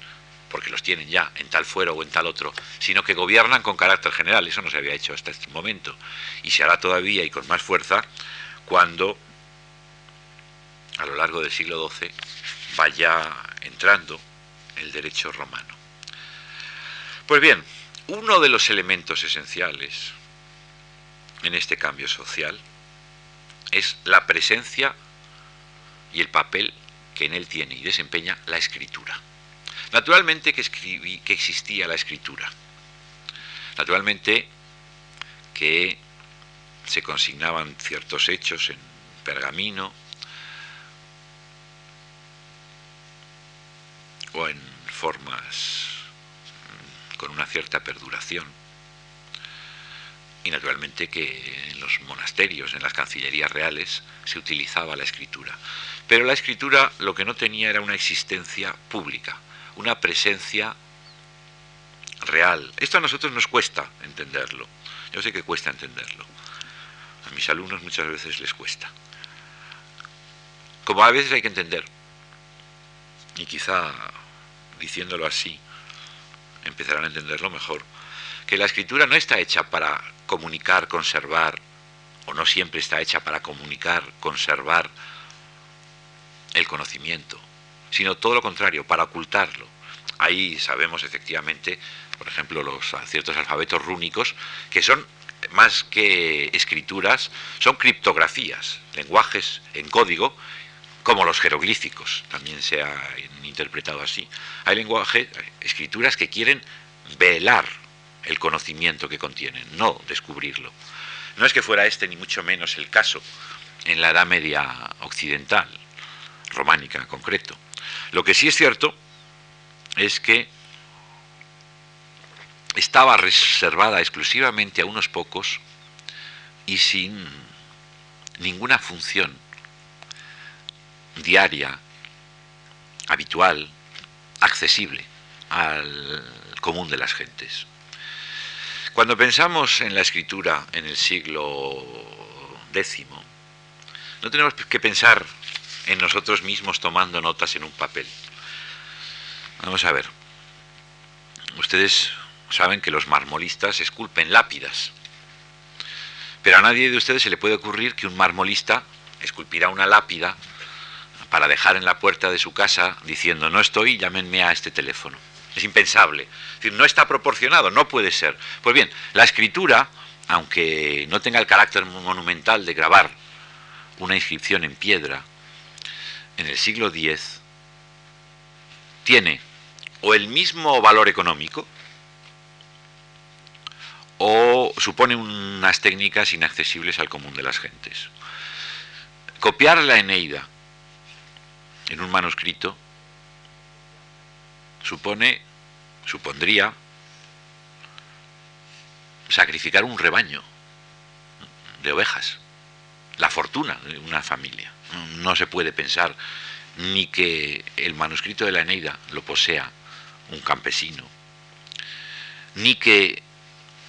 porque los tienen ya en tal fuero o en tal otro, sino que gobiernan con carácter general. Eso no se había hecho hasta este momento. Y se hará todavía y con más fuerza cuando a lo largo del siglo XII vaya entrando el derecho romano. Pues bien, uno de los elementos esenciales en este cambio social es la presencia y el papel que en él tiene y desempeña la escritura. Naturalmente que, escribí, que existía la escritura. Naturalmente que se consignaban ciertos hechos en pergamino o en formas con una cierta perduración. Y naturalmente que en los monasterios, en las cancillerías reales, se utilizaba la escritura. Pero la escritura lo que no tenía era una existencia pública una presencia real. Esto a nosotros nos cuesta entenderlo. Yo sé que cuesta entenderlo. A mis alumnos muchas veces les cuesta. Como a veces hay que entender, y quizá diciéndolo así, empezarán a entenderlo mejor, que la escritura no está hecha para comunicar, conservar, o no siempre está hecha para comunicar, conservar el conocimiento, sino todo lo contrario, para ocultarlo. Ahí sabemos efectivamente, por ejemplo, los ciertos alfabetos rúnicos, que son más que escrituras, son criptografías, lenguajes en código, como los jeroglíficos, también se ha interpretado así. Hay lenguajes, escrituras que quieren velar el conocimiento que contienen, no descubrirlo. No es que fuera este ni mucho menos el caso en la Edad Media occidental, románica en concreto. Lo que sí es cierto es que estaba reservada exclusivamente a unos pocos y sin ninguna función diaria, habitual, accesible al común de las gentes. Cuando pensamos en la escritura en el siglo X, no tenemos que pensar en nosotros mismos tomando notas en un papel. Vamos a ver. Ustedes saben que los marmolistas esculpen lápidas. Pero a nadie de ustedes se le puede ocurrir que un marmolista esculpirá una lápida para dejar en la puerta de su casa diciendo no estoy, llámenme a este teléfono. Es impensable. Es decir, no está proporcionado, no puede ser. Pues bien, la escritura, aunque no tenga el carácter monumental de grabar una inscripción en piedra, en el siglo X tiene o el mismo valor económico o supone unas técnicas inaccesibles al común de las gentes. Copiar la Eneida en un manuscrito supone, supondría sacrificar un rebaño de ovejas, la fortuna de una familia. No se puede pensar ni que el manuscrito de la Eneida lo posea un campesino, ni que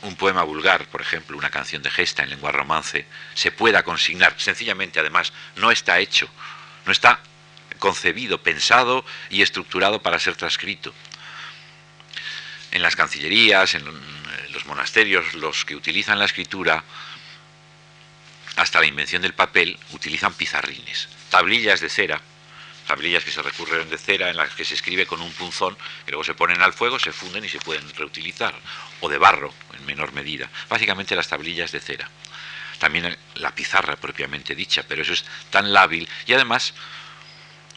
un poema vulgar, por ejemplo, una canción de gesta en lengua romance, se pueda consignar. Sencillamente, además, no está hecho, no está concebido, pensado y estructurado para ser transcrito. En las cancillerías, en los monasterios, los que utilizan la escritura, hasta la invención del papel, utilizan pizarrines, tablillas de cera, tablillas que se recurren de cera en las que se escribe con un punzón, que luego se ponen al fuego, se funden y se pueden reutilizar, o de barro en menor medida, básicamente las tablillas de cera. También la pizarra propiamente dicha, pero eso es tan lábil y además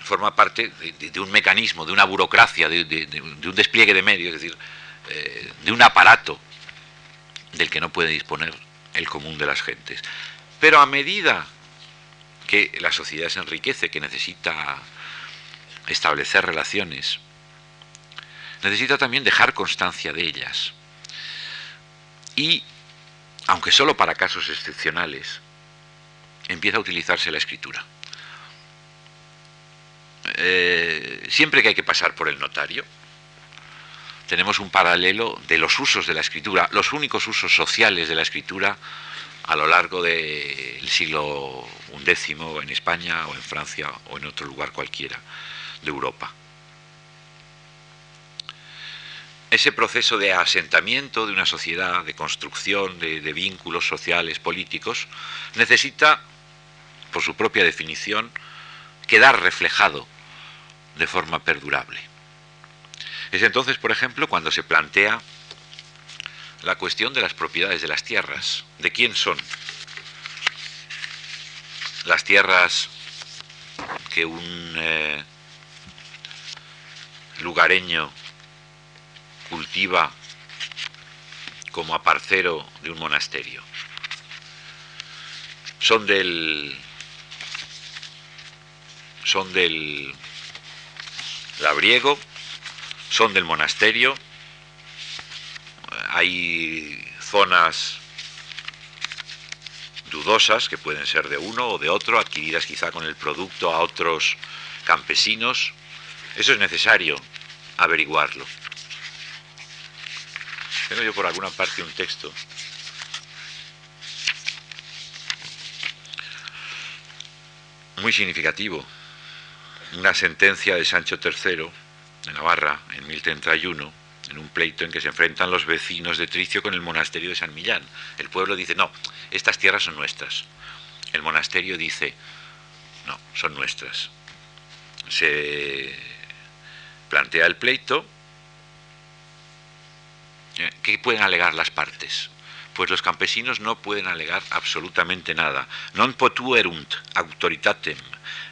forma parte de, un mecanismo, de una burocracia, de, un despliegue de medios, es decir, de un aparato del que no puede disponer el común de las gentes. Pero a medida que la sociedad se enriquece, que necesita establecer relaciones, necesita también dejar constancia de ellas. Y, aunque solo para casos excepcionales, empieza a utilizarse la escritura. Eh, siempre que hay que pasar por el notario, tenemos un paralelo de los usos de la escritura, los únicos usos sociales de la escritura a lo largo del siglo XI en España o en Francia o en otro lugar cualquiera de Europa. Ese proceso de asentamiento de una sociedad, de construcción de, de vínculos sociales, políticos, necesita, por su propia definición, quedar reflejado de forma perdurable. Es entonces, por ejemplo, cuando se plantea la cuestión de las propiedades de las tierras. ¿De quién son? Las tierras que un eh, lugareño cultiva como aparcero de un monasterio. Son del son del labriego, son del monasterio, hay zonas dudosas que pueden ser de uno o de otro, adquiridas quizá con el producto a otros campesinos. Eso es necesario averiguarlo. Tengo yo por alguna parte un texto muy significativo, una sentencia de Sancho III de Navarra en 1031 en un pleito en que se enfrentan los vecinos de Tricio con el monasterio de San Millán. El pueblo dice, no, estas tierras son nuestras. El monasterio dice, no, son nuestras. Se plantea el pleito. Eh, ¿Qué pueden alegar las partes? Pues los campesinos no pueden alegar absolutamente nada. Non potuerunt autoritatem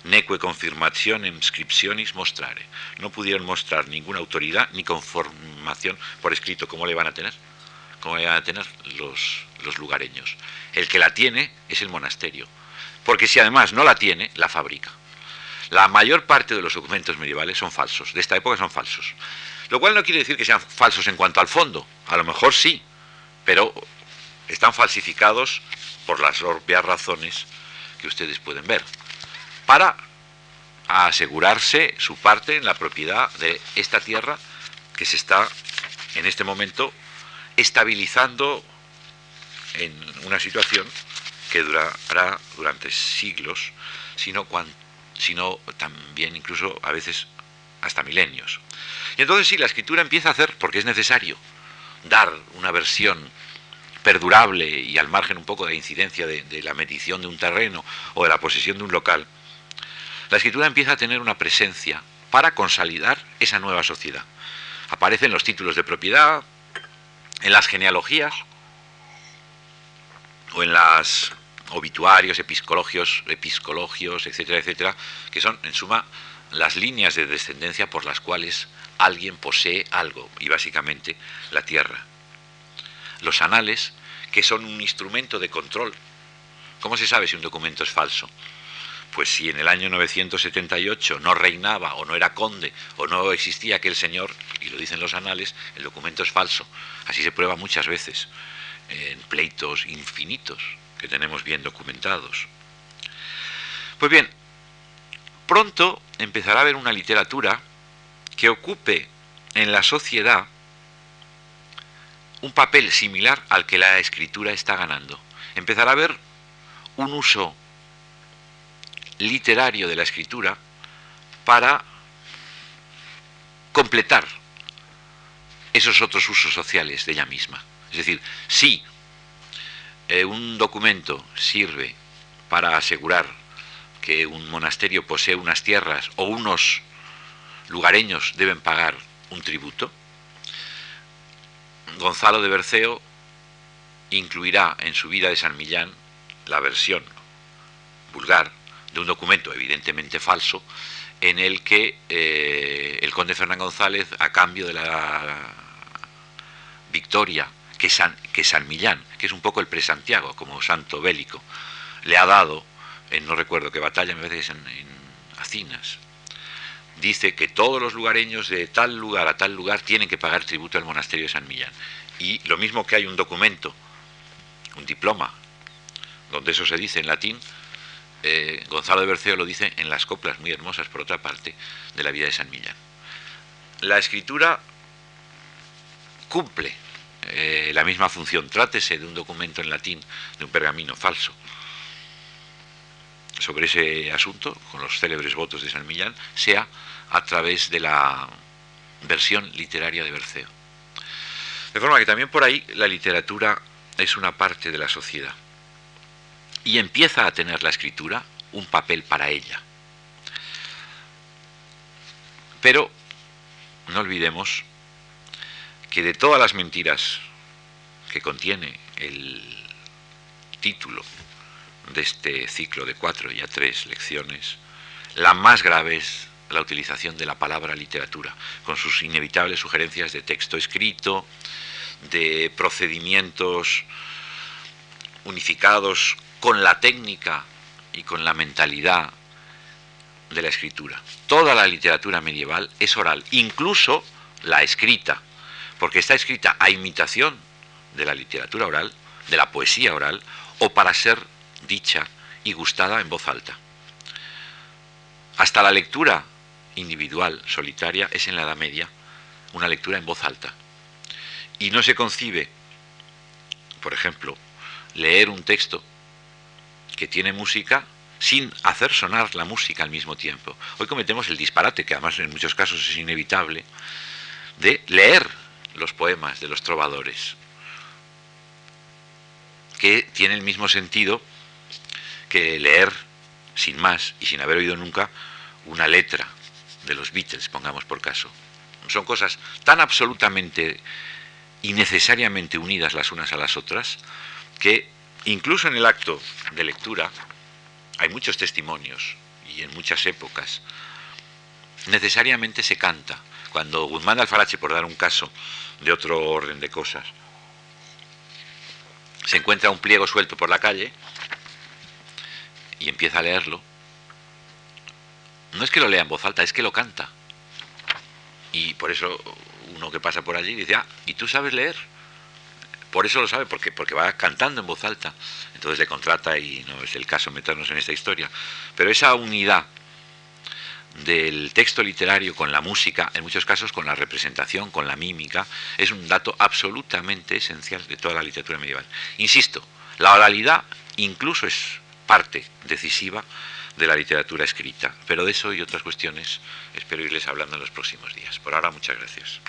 neque confirmationem scriptionis mostrare. No pudieron mostrar ninguna autoridad ni conformación por escrito. ¿Cómo le van a tener? ¿Cómo le van a tener los, los lugareños? El que la tiene es el monasterio. Porque si además no la tiene, la fabrica. La mayor parte de los documentos medievales son falsos. De esta época son falsos. Lo cual no quiere decir que sean falsos en cuanto al fondo. A lo mejor sí. Pero están falsificados por las obvias razones que ustedes pueden ver para asegurarse su parte en la propiedad de esta tierra que se está en este momento estabilizando en una situación que durará durante siglos, sino, también incluso a veces hasta milenios. Y entonces sí, la escritura empieza a hacer, porque es necesario, dar una versión perdurable y al margen un poco de incidencia de, de la medición de un terreno o de la posesión de un local, la escritura empieza a tener una presencia para consolidar esa nueva sociedad. Aparecen los títulos de propiedad, en las genealogías o en las obituarios, episcologios, episcologios, etcétera, etcétera, que son en suma las líneas de descendencia por las cuales alguien posee algo, y básicamente la tierra. Los anales, que son un instrumento de control. ¿Cómo se sabe si un documento es falso? Pues si en el año 978 no reinaba o no era conde o no existía aquel señor, y lo dicen los anales, el documento es falso. Así se prueba muchas veces en pleitos infinitos que tenemos bien documentados. Pues bien, pronto empezará a haber una literatura que ocupe en la sociedad un papel similar al que la escritura está ganando. Empezará a haber un uso literario de la escritura para completar esos otros usos sociales de ella misma. Es decir, si eh, un documento sirve para asegurar que un monasterio posee unas tierras o unos lugareños deben pagar un tributo, Gonzalo de Berceo incluirá en su vida de San Millán la versión vulgar de un documento evidentemente falso en el que eh, el conde Fernán González, a cambio de la victoria que San, que San Millán, que es un poco el pre-Santiago, como santo bélico, le ha dado, en no recuerdo qué batalla, me parece en, en Acinas, dice que todos los lugareños de tal lugar a tal lugar tienen que pagar tributo al monasterio de San Millán. Y lo mismo que hay un documento, un diploma, donde eso se dice en latín, eh, Gonzalo de Berceo lo dice en las coplas muy hermosas, por otra parte, de la vida de San Millán. La escritura cumple eh, la misma función, trátese de un documento en latín, de un pergamino falso, sobre ese asunto, con los célebres votos de San Millán, sea a través de la versión literaria de Berceo. De forma que también por ahí la literatura es una parte de la sociedad y empieza a tener la escritura un papel para ella. Pero no olvidemos que de todas las mentiras que contiene el título de este ciclo de cuatro y a tres lecciones, la más grave es la utilización de la palabra literatura, con sus inevitables sugerencias de texto escrito, de procedimientos unificados con la técnica y con la mentalidad de la escritura. Toda la literatura medieval es oral, incluso la escrita, porque está escrita a imitación de la literatura oral, de la poesía oral, o para ser dicha y gustada en voz alta. Hasta la lectura individual, solitaria, es en la Edad Media una lectura en voz alta. Y no se concibe, por ejemplo, leer un texto que tiene música sin hacer sonar la música al mismo tiempo. Hoy cometemos el disparate, que además en muchos casos es inevitable, de leer los poemas de los trovadores, que tiene el mismo sentido que leer sin más y sin haber oído nunca una letra de los Beatles, pongamos por caso. Son cosas tan absolutamente y necesariamente unidas las unas a las otras que incluso en el acto de lectura hay muchos testimonios y en muchas épocas necesariamente se canta. Cuando Guzmán de Alfarache, por dar un caso de otro orden de cosas, se encuentra un pliego suelto por la calle y empieza a leerlo, no es que lo lea en voz alta, es que lo canta. Y por eso uno que pasa por allí dice, ah, ¿y tú sabes leer? Por eso lo sabe, porque, porque va cantando en voz alta. Entonces le contrata y no es el caso meternos en esta historia. Pero esa unidad del texto literario con la música, en muchos casos con la representación, con la mímica, es un dato absolutamente esencial de toda la literatura medieval. Insisto, la oralidad incluso es parte decisiva de la literatura escrita, pero de eso y otras cuestiones espero irles hablando en los próximos días. Por ahora, muchas gracias.